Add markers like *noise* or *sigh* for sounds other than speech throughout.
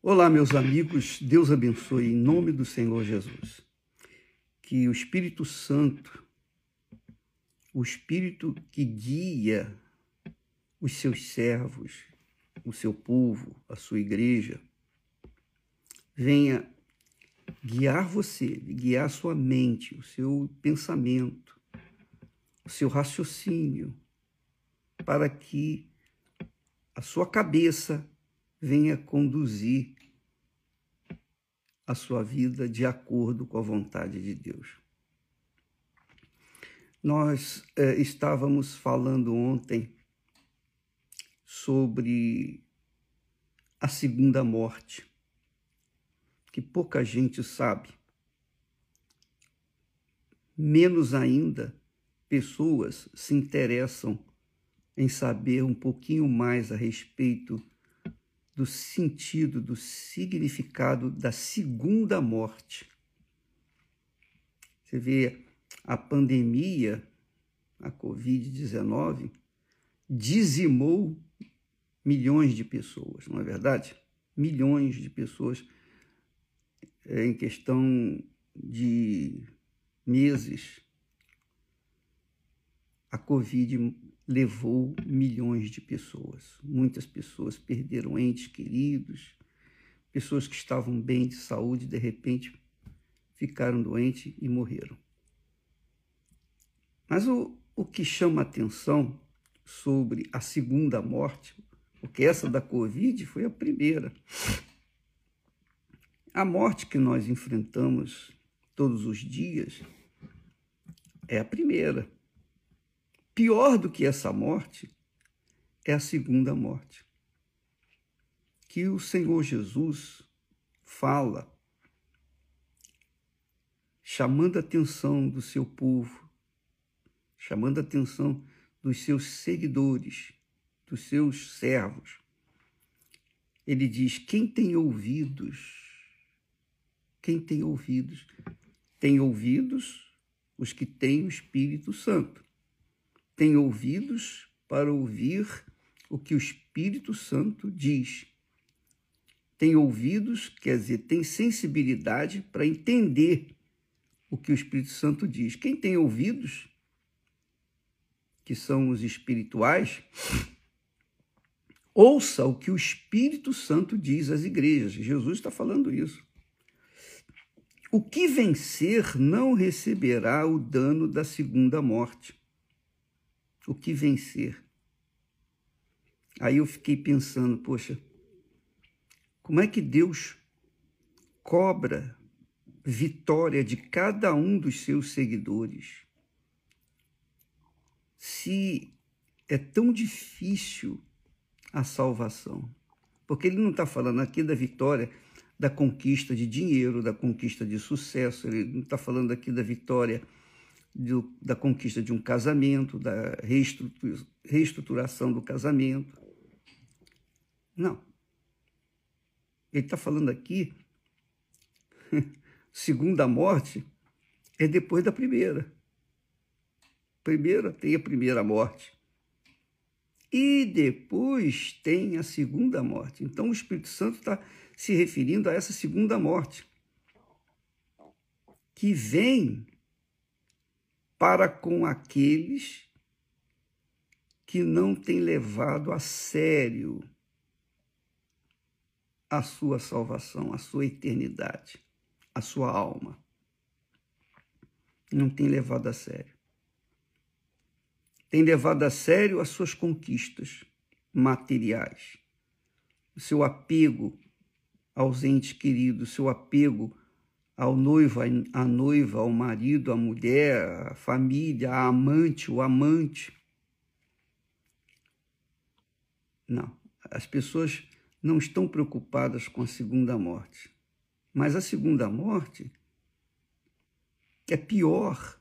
Olá, meus amigos, Deus abençoe em nome do Senhor Jesus. Que o Espírito Santo, o Espírito que guia os seus servos, o seu povo, a sua igreja, venha guiar você, guiar a sua mente, o seu pensamento, o seu raciocínio, para que a sua cabeça venha conduzir a sua vida de acordo com a vontade de Deus. Nós é, estávamos falando ontem sobre a segunda morte, que pouca gente sabe. Menos ainda pessoas se interessam em saber um pouquinho mais a respeito do sentido, do significado da segunda morte. Você vê a pandemia, a Covid-19, dizimou milhões de pessoas, não é verdade? Milhões de pessoas é, em questão de meses. A Covid levou milhões de pessoas. Muitas pessoas perderam entes queridos, pessoas que estavam bem de saúde, de repente ficaram doentes e morreram. Mas o, o que chama atenção sobre a segunda morte, porque essa da Covid foi a primeira. A morte que nós enfrentamos todos os dias é a primeira. Pior do que essa morte é a segunda morte. Que o Senhor Jesus fala, chamando a atenção do seu povo, chamando a atenção dos seus seguidores, dos seus servos. Ele diz: quem tem ouvidos, quem tem ouvidos, tem ouvidos os que têm o Espírito Santo tem ouvidos para ouvir o que o Espírito Santo diz. Tem ouvidos, quer dizer, tem sensibilidade para entender o que o Espírito Santo diz. Quem tem ouvidos, que são os espirituais, ouça o que o Espírito Santo diz às igrejas. Jesus está falando isso. O que vencer não receberá o dano da segunda morte o que vencer. Aí eu fiquei pensando, poxa, como é que Deus cobra vitória de cada um dos seus seguidores? Se é tão difícil a salvação. Porque ele não está falando aqui da vitória da conquista de dinheiro, da conquista de sucesso, ele não está falando aqui da vitória da conquista de um casamento, da reestruturação do casamento. Não. Ele está falando aqui, *laughs* segunda morte é depois da primeira. Primeira tem a primeira morte. E depois tem a segunda morte. Então o Espírito Santo está se referindo a essa segunda morte, que vem para com aqueles que não têm levado a sério a sua salvação, a sua eternidade, a sua alma. Não tem levado a sério. Tem levado a sério as suas conquistas materiais, o seu apego aos entes queridos, seu apego ao noivo, à noiva, ao marido, à mulher, à família, à amante, o amante. Não, as pessoas não estão preocupadas com a segunda morte. Mas a segunda morte é pior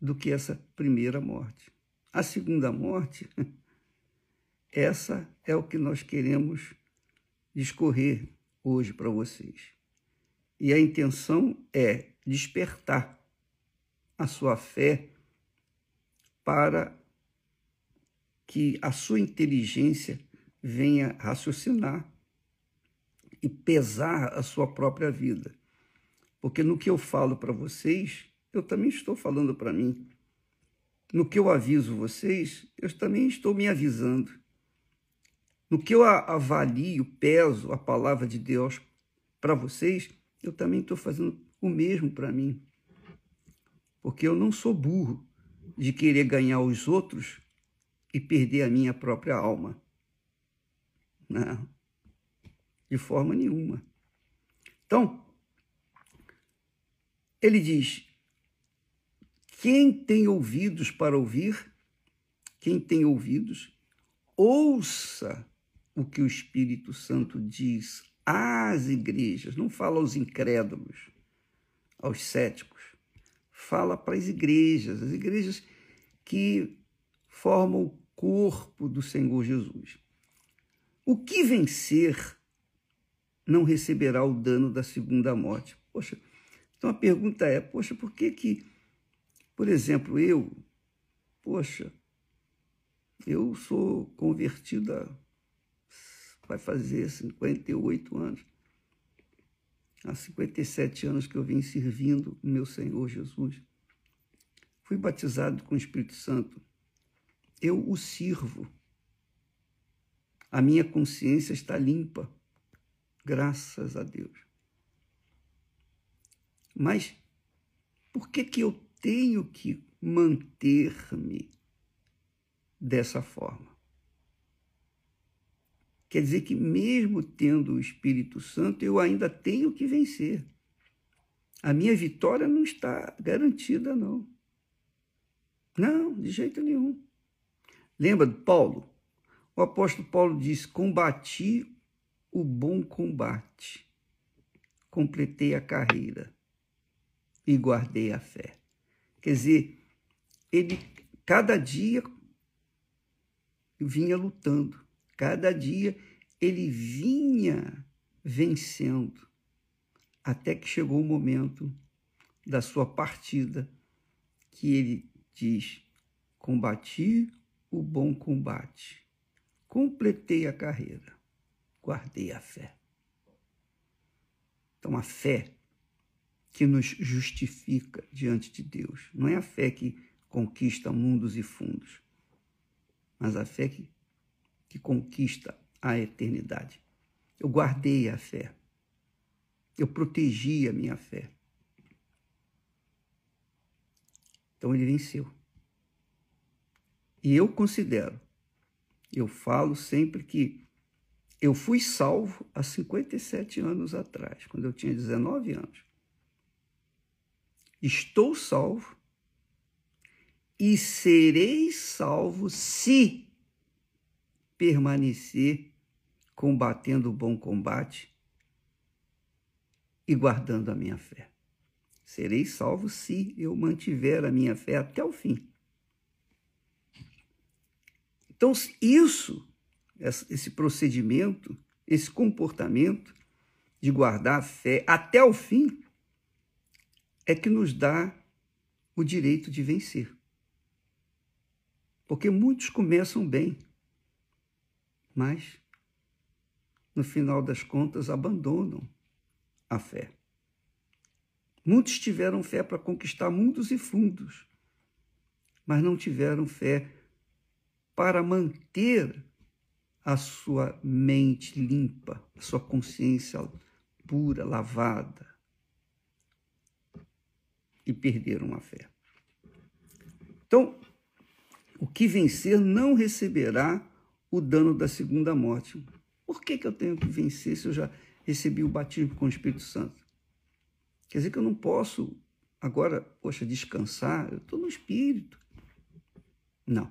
do que essa primeira morte. A segunda morte, *laughs* essa é o que nós queremos discorrer hoje para vocês. E a intenção é despertar a sua fé para que a sua inteligência venha raciocinar e pesar a sua própria vida. Porque no que eu falo para vocês, eu também estou falando para mim. No que eu aviso vocês, eu também estou me avisando. No que eu avalio, peso a palavra de Deus para vocês, eu também estou fazendo o mesmo para mim. Porque eu não sou burro de querer ganhar os outros e perder a minha própria alma. Não, de forma nenhuma. Então, ele diz: quem tem ouvidos para ouvir, quem tem ouvidos, ouça o que o Espírito Santo diz às igrejas, não fala aos incrédulos, aos céticos, fala para as igrejas, as igrejas que formam o corpo do Senhor Jesus. O que vencer não receberá o dano da segunda morte. Poxa, então a pergunta é, poxa, por que que, por exemplo, eu, poxa, eu sou convertida, vai fazer 58 anos. Há 57 anos que eu vim servindo meu Senhor Jesus. Fui batizado com o Espírito Santo. Eu o sirvo. A minha consciência está limpa. Graças a Deus. Mas por que, que eu tenho que manter-me dessa forma? Quer dizer que, mesmo tendo o Espírito Santo, eu ainda tenho que vencer. A minha vitória não está garantida, não. Não, de jeito nenhum. Lembra de Paulo? O apóstolo Paulo diz: Combati o bom combate, completei a carreira e guardei a fé. Quer dizer, ele cada dia vinha lutando, cada dia ele vinha vencendo, até que chegou o momento da sua partida, que ele diz: Combati o bom combate, completei a carreira guardei a fé. Então, a fé que nos justifica diante de Deus não é a fé que conquista mundos e fundos, mas a fé que, que conquista a eternidade. Eu guardei a fé. Eu protegi a minha fé. Então ele venceu. E eu considero, eu falo sempre que eu fui salvo há 57 anos atrás, quando eu tinha 19 anos. Estou salvo e serei salvo se permanecer combatendo o bom combate e guardando a minha fé. Serei salvo se eu mantiver a minha fé até o fim. Então, isso esse procedimento, esse comportamento de guardar a fé até o fim, é que nos dá o direito de vencer. Porque muitos começam bem, mas no final das contas abandonam a fé. Muitos tiveram fé para conquistar mundos e fundos, mas não tiveram fé para manter a sua mente limpa, a sua consciência pura, lavada, e perderam a fé. Então, o que vencer não receberá o dano da segunda morte. Por que, que eu tenho que vencer se eu já recebi o batismo com o Espírito Santo? Quer dizer que eu não posso agora, poxa, descansar, eu estou no Espírito. Não.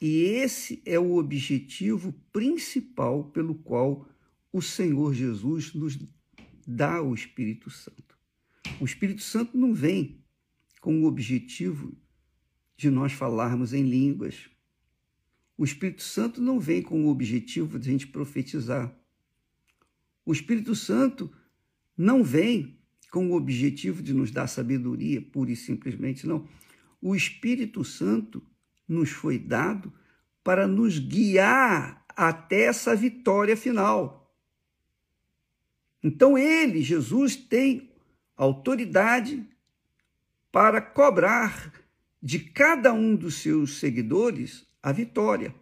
E esse é o objetivo principal pelo qual o Senhor Jesus nos dá o Espírito Santo. O Espírito Santo não vem com o objetivo de nós falarmos em línguas. O Espírito Santo não vem com o objetivo de a gente profetizar. O Espírito Santo não vem com o objetivo de nos dar sabedoria, pura e simplesmente, não. O Espírito Santo nos foi dado para nos guiar até essa vitória final. Então ele, Jesus, tem autoridade para cobrar de cada um dos seus seguidores a vitória.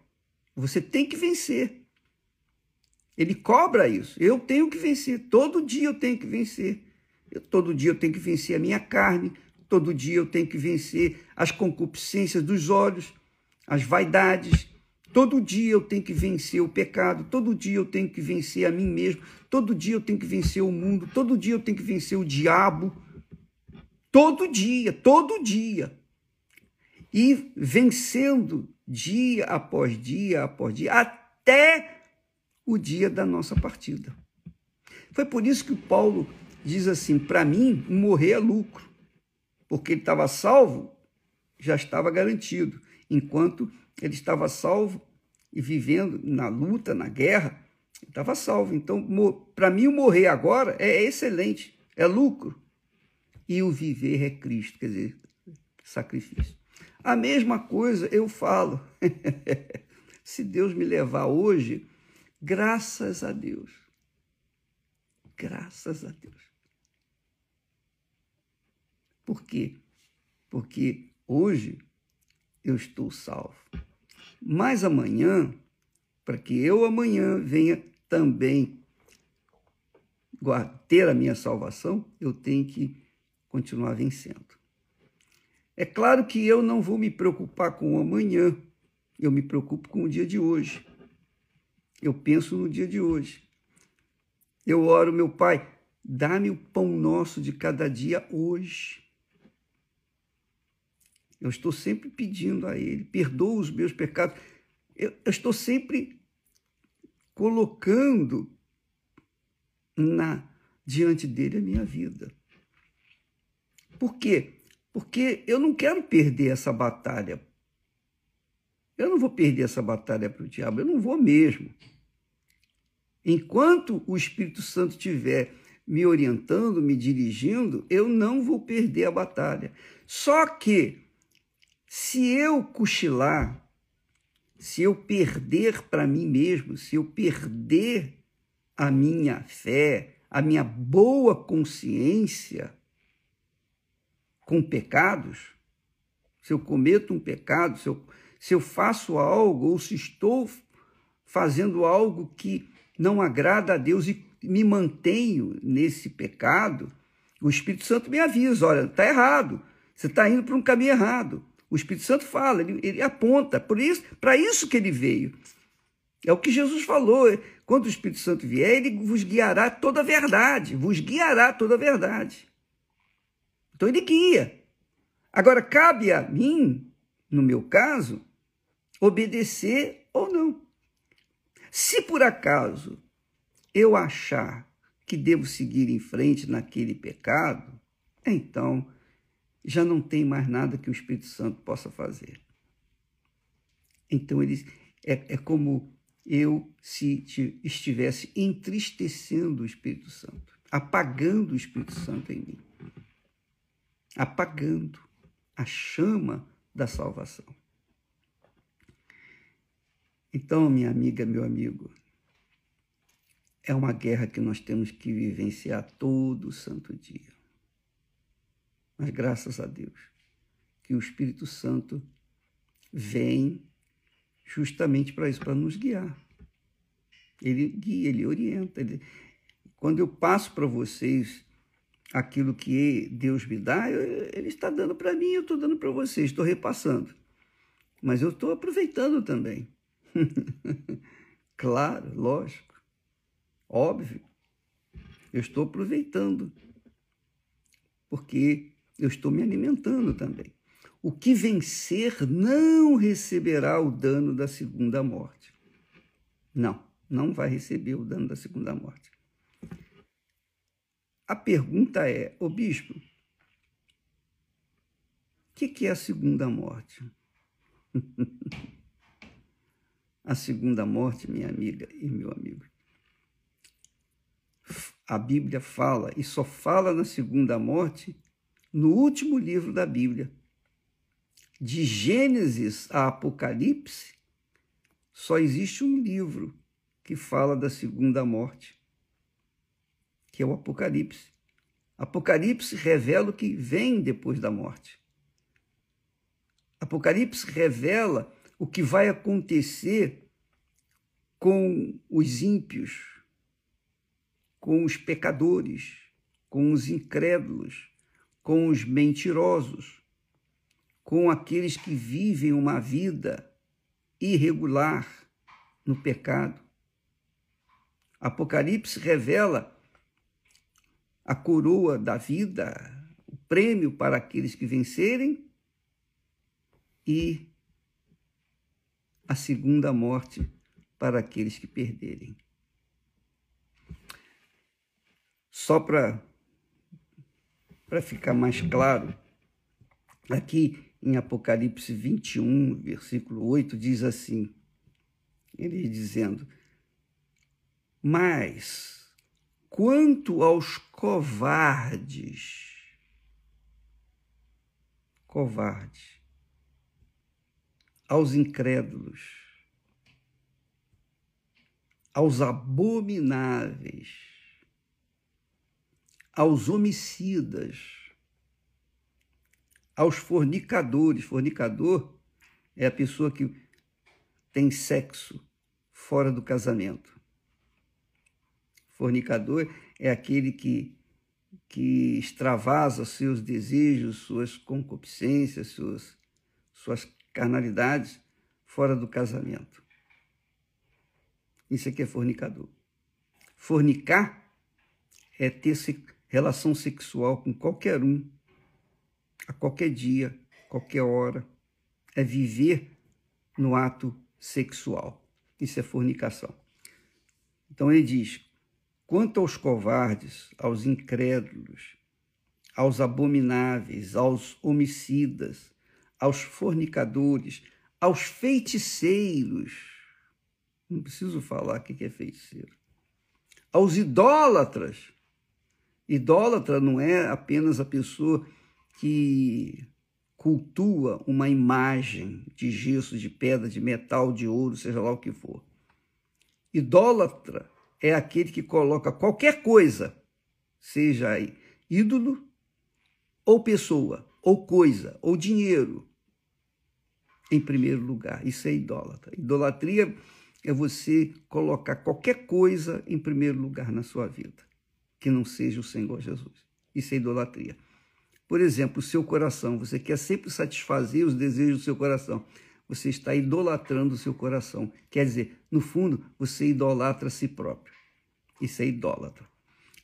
Você tem que vencer. Ele cobra isso. Eu tenho que vencer. Todo dia eu tenho que vencer. Eu, todo dia eu tenho que vencer a minha carne. Todo dia eu tenho que vencer as concupiscências dos olhos, as vaidades. Todo dia eu tenho que vencer o pecado. Todo dia eu tenho que vencer a mim mesmo. Todo dia eu tenho que vencer o mundo. Todo dia eu tenho que vencer o diabo. Todo dia, todo dia. E vencendo dia após dia após dia, até o dia da nossa partida. Foi por isso que Paulo diz assim: para mim, morrer é lucro, porque ele estava salvo, já estava garantido, enquanto ele estava salvo e vivendo na luta, na guerra, estava salvo. Então, para mim, o morrer agora é excelente, é lucro. E o viver é Cristo, quer dizer, sacrifício. A mesma coisa eu falo. *laughs* Se Deus me levar hoje, graças a Deus. Graças a Deus. Por quê? Porque hoje eu estou salvo. Mas amanhã, para que eu amanhã venha também ter a minha salvação, eu tenho que continuar vencendo. É claro que eu não vou me preocupar com o amanhã, eu me preocupo com o dia de hoje. Eu penso no dia de hoje. Eu oro, meu Pai, dá-me o pão nosso de cada dia hoje. Eu estou sempre pedindo a Ele, perdoa os meus pecados. Eu, eu estou sempre colocando na diante dele a minha vida. Por quê? Porque eu não quero perder essa batalha. Eu não vou perder essa batalha para o diabo, eu não vou mesmo. Enquanto o Espírito Santo estiver me orientando, me dirigindo, eu não vou perder a batalha. Só que, se eu cochilar, se eu perder para mim mesmo, se eu perder a minha fé, a minha boa consciência, com pecados, se eu cometo um pecado, se eu, se eu faço algo ou se estou fazendo algo que não agrada a Deus e me mantenho nesse pecado, o Espírito Santo me avisa: olha, está errado, você está indo para um caminho errado. O Espírito Santo fala, ele, ele aponta, por isso, para isso que ele veio. É o que Jesus falou. Quando o Espírito Santo vier, ele vos guiará toda a verdade, vos guiará toda a verdade. Então ele guia. Agora, cabe a mim, no meu caso, obedecer ou não. Se por acaso eu achar que devo seguir em frente naquele pecado, então já não tem mais nada que o Espírito Santo possa fazer. Então ele é, é como eu se estivesse entristecendo o Espírito Santo, apagando o Espírito Santo em mim apagando a chama da salvação. Então, minha amiga, meu amigo, é uma guerra que nós temos que vivenciar todo santo dia. Mas graças a Deus que o Espírito Santo vem justamente para isso, para nos guiar. Ele guia, ele orienta. Ele... Quando eu passo para vocês aquilo que Deus me dá, Ele está dando para mim, eu estou dando para você, estou repassando. Mas eu estou aproveitando também. *laughs* claro, lógico, óbvio. Eu estou aproveitando, porque eu estou me alimentando também. O que vencer não receberá o dano da segunda morte. Não, não vai receber o dano da segunda morte. A pergunta é, ô bispo, o que, que é a segunda morte? *laughs* a segunda morte, minha amiga e meu amigo. A Bíblia fala, e só fala na segunda morte no último livro da Bíblia. De Gênesis a Apocalipse, só existe um livro que fala da segunda morte, que é o Apocalipse. Apocalipse revela o que vem depois da morte. Apocalipse revela o que vai acontecer com os ímpios, com os pecadores, com os incrédulos, com os mentirosos, com aqueles que vivem uma vida irregular no pecado. Apocalipse revela a coroa da vida, o prêmio para aqueles que vencerem e a segunda morte para aqueles que perderem. Só para ficar mais claro, aqui em Apocalipse 21, versículo 8, diz assim: ele dizendo, mas quanto aos covardes, covardes, aos incrédulos, aos abomináveis, aos homicidas, aos fornicadores. Fornicador é a pessoa que tem sexo fora do casamento. Fornicador é aquele que, que extravasa seus desejos, suas concupiscências, suas, suas carnalidades fora do casamento. Isso aqui é fornicador. Fornicar é ter relação sexual com qualquer um, a qualquer dia, qualquer hora. É viver no ato sexual. Isso é fornicação. Então ele diz: quanto aos covardes, aos incrédulos, aos abomináveis, aos homicidas, aos fornicadores, aos feiticeiros, não preciso falar o que é feiticeiro, aos idólatras, Idólatra não é apenas a pessoa que cultua uma imagem de gesso, de pedra, de metal, de ouro, seja lá o que for. Idólatra é aquele que coloca qualquer coisa, seja ídolo, ou pessoa, ou coisa, ou dinheiro, em primeiro lugar. Isso é idólatra. Idolatria é você colocar qualquer coisa em primeiro lugar na sua vida que não seja o Senhor Jesus. Isso é idolatria. Por exemplo, o seu coração, você quer sempre satisfazer os desejos do seu coração. Você está idolatrando o seu coração. Quer dizer, no fundo, você idolatra a si próprio. Isso é idólatra.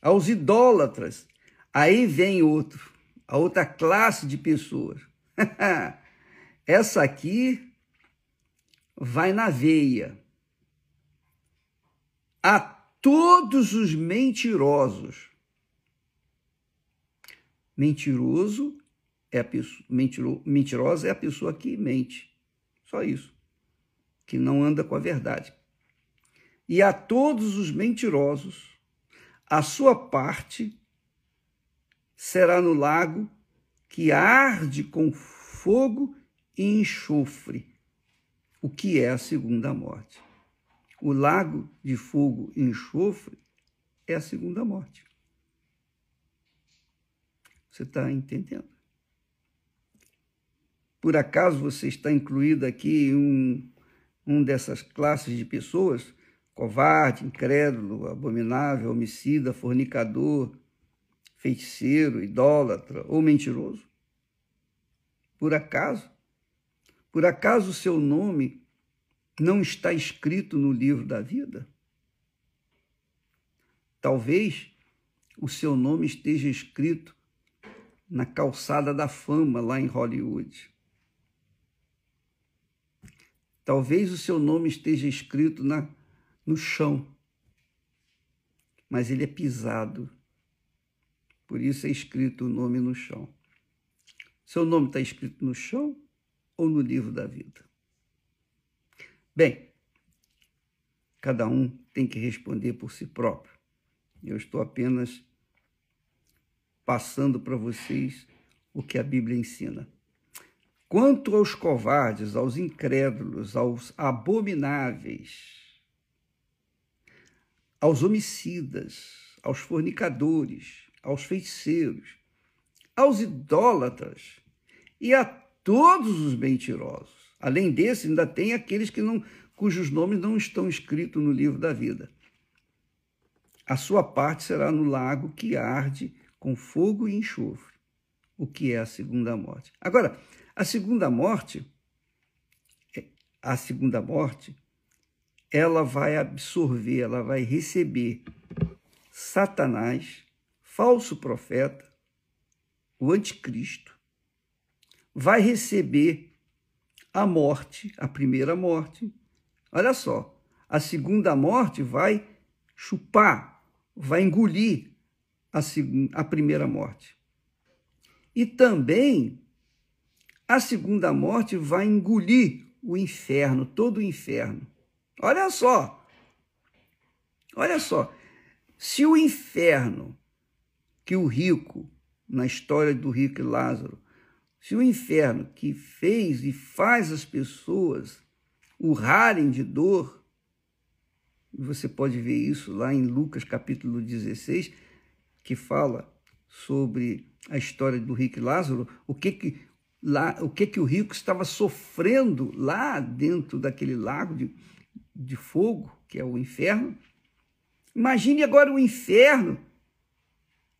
Aos idólatras, aí vem outro, a outra classe de pessoas. *laughs* Essa aqui vai na veia. A todos os mentirosos. Mentiroso é a pessoa, mentiro, mentirosa é a pessoa que mente. Só isso. Que não anda com a verdade. E a todos os mentirosos, a sua parte será no lago que arde com fogo e enxofre, o que é a segunda morte. O lago de fogo e enxofre é a segunda morte. Você está entendendo? Por acaso você está incluído aqui em um, um dessas classes de pessoas? Covarde, incrédulo, abominável, homicida, fornicador, feiticeiro, idólatra ou mentiroso? Por acaso? Por acaso o seu nome não está escrito no livro da vida? Talvez o seu nome esteja escrito na calçada da fama lá em Hollywood. Talvez o seu nome esteja escrito na, no chão, mas ele é pisado. Por isso é escrito o nome no chão. Seu nome está escrito no chão ou no livro da vida? Bem, cada um tem que responder por si próprio. Eu estou apenas passando para vocês o que a Bíblia ensina. Quanto aos covardes, aos incrédulos, aos abomináveis, aos homicidas, aos fornicadores, aos feiticeiros, aos idólatras e a todos os mentirosos. Além desse, ainda tem aqueles que não, cujos nomes não estão escritos no livro da vida. A sua parte será no lago que arde com fogo e enxofre, o que é a segunda morte. Agora, a segunda morte, é, a segunda morte, ela vai absorver, ela vai receber Satanás, falso profeta, o anticristo, vai receber a morte, a primeira morte. Olha só, a segunda morte vai chupar, vai engolir a, segunda, a primeira morte. E também a segunda morte vai engolir o inferno, todo o inferno. Olha só, olha só, se o inferno que o rico, na história do rico e Lázaro, se o inferno que fez e faz as pessoas urrarem de dor, você pode ver isso lá em Lucas capítulo 16, que fala sobre a história do rico e Lázaro, o que que lá, o que que o rico estava sofrendo lá dentro daquele lago de, de fogo, que é o inferno. Imagine agora o inferno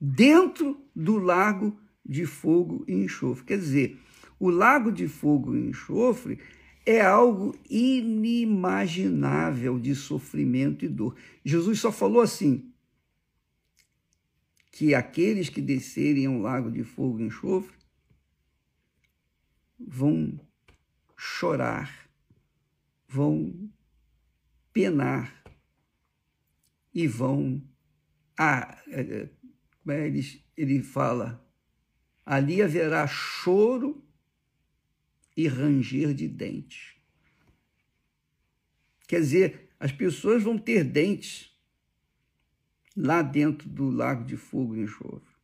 dentro do lago de fogo e enxofre. Quer dizer, o lago de fogo e enxofre é algo inimaginável de sofrimento e dor. Jesus só falou assim: que aqueles que descerem ao lago de fogo e enxofre vão chorar, vão penar e vão. Ah, é, é, ele, ele fala ali haverá choro e ranger de dentes. Quer dizer, as pessoas vão ter dentes lá dentro do lago de fogo e enxofre,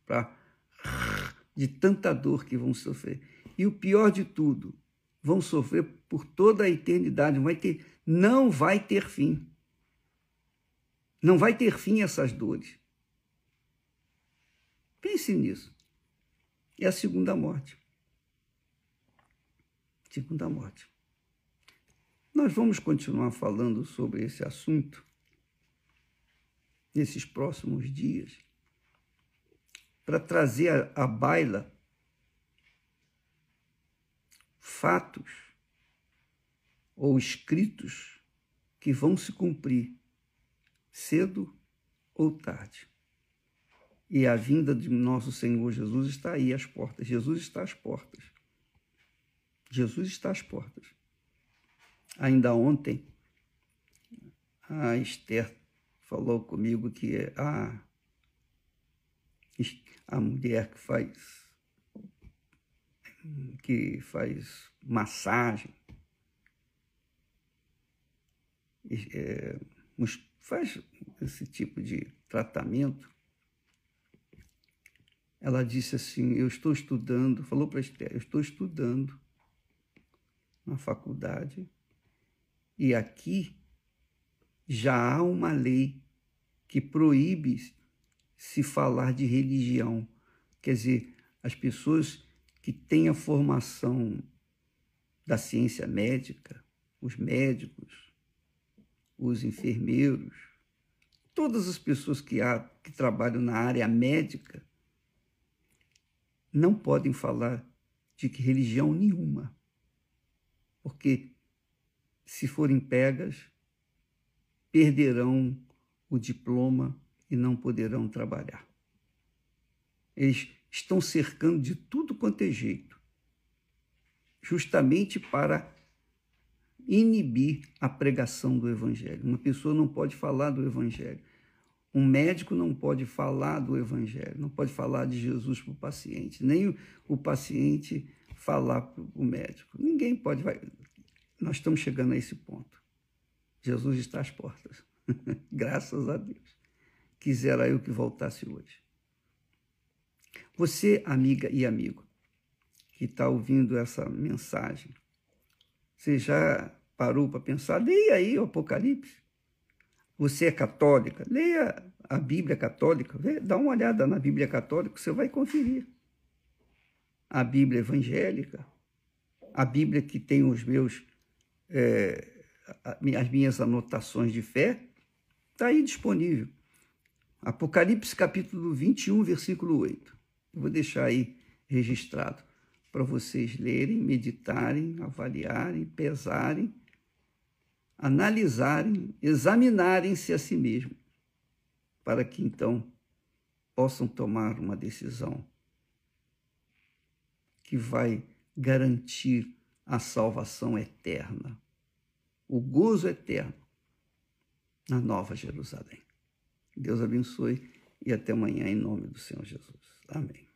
de tanta dor que vão sofrer. E o pior de tudo, vão sofrer por toda a eternidade, vai ter, não vai ter fim. Não vai ter fim essas dores. Pense nisso é a segunda morte. Segunda morte. Nós vamos continuar falando sobre esse assunto nesses próximos dias para trazer à baila fatos ou escritos que vão se cumprir cedo ou tarde. E a vinda de nosso Senhor Jesus está aí às portas. Jesus está às portas. Jesus está às portas. Ainda ontem, a Esther falou comigo que a, a mulher que faz que faz massagem, é, faz esse tipo de tratamento, ela disse assim: Eu estou estudando, falou para Esther, eu estou estudando na faculdade e aqui já há uma lei que proíbe se falar de religião. Quer dizer, as pessoas que têm a formação da ciência médica, os médicos, os enfermeiros, todas as pessoas que, há, que trabalham na área médica, não podem falar de que religião nenhuma, porque se forem pegas, perderão o diploma e não poderão trabalhar. Eles estão cercando de tudo quanto é jeito, justamente para inibir a pregação do Evangelho. Uma pessoa não pode falar do Evangelho. Um médico não pode falar do Evangelho, não pode falar de Jesus para o paciente, nem o, paciente falar para o médico. Ninguém pode. Vai... Nós estamos chegando a esse ponto. Jesus está às portas. *laughs* Graças a Deus. Quisera eu que voltasse hoje. Você, amiga e amigo, que está ouvindo essa mensagem. Você já parou para pensar? Leia aí o Apocalipse. Você é católica? Leia a Bíblia católica. Vê, dá uma olhada na Bíblia católica, você vai conferir. A Bíblia evangélica, a Bíblia que tem os meus, é, as minhas anotações de fé, está aí disponível. Apocalipse capítulo 21, versículo 8. Eu vou deixar aí registrado para vocês lerem, meditarem, avaliarem, pesarem, analisarem, examinarem-se a si mesmo, para que então possam tomar uma decisão que vai garantir a salvação eterna, o gozo eterno na Nova Jerusalém. Deus abençoe e até amanhã em nome do Senhor Jesus. Amém.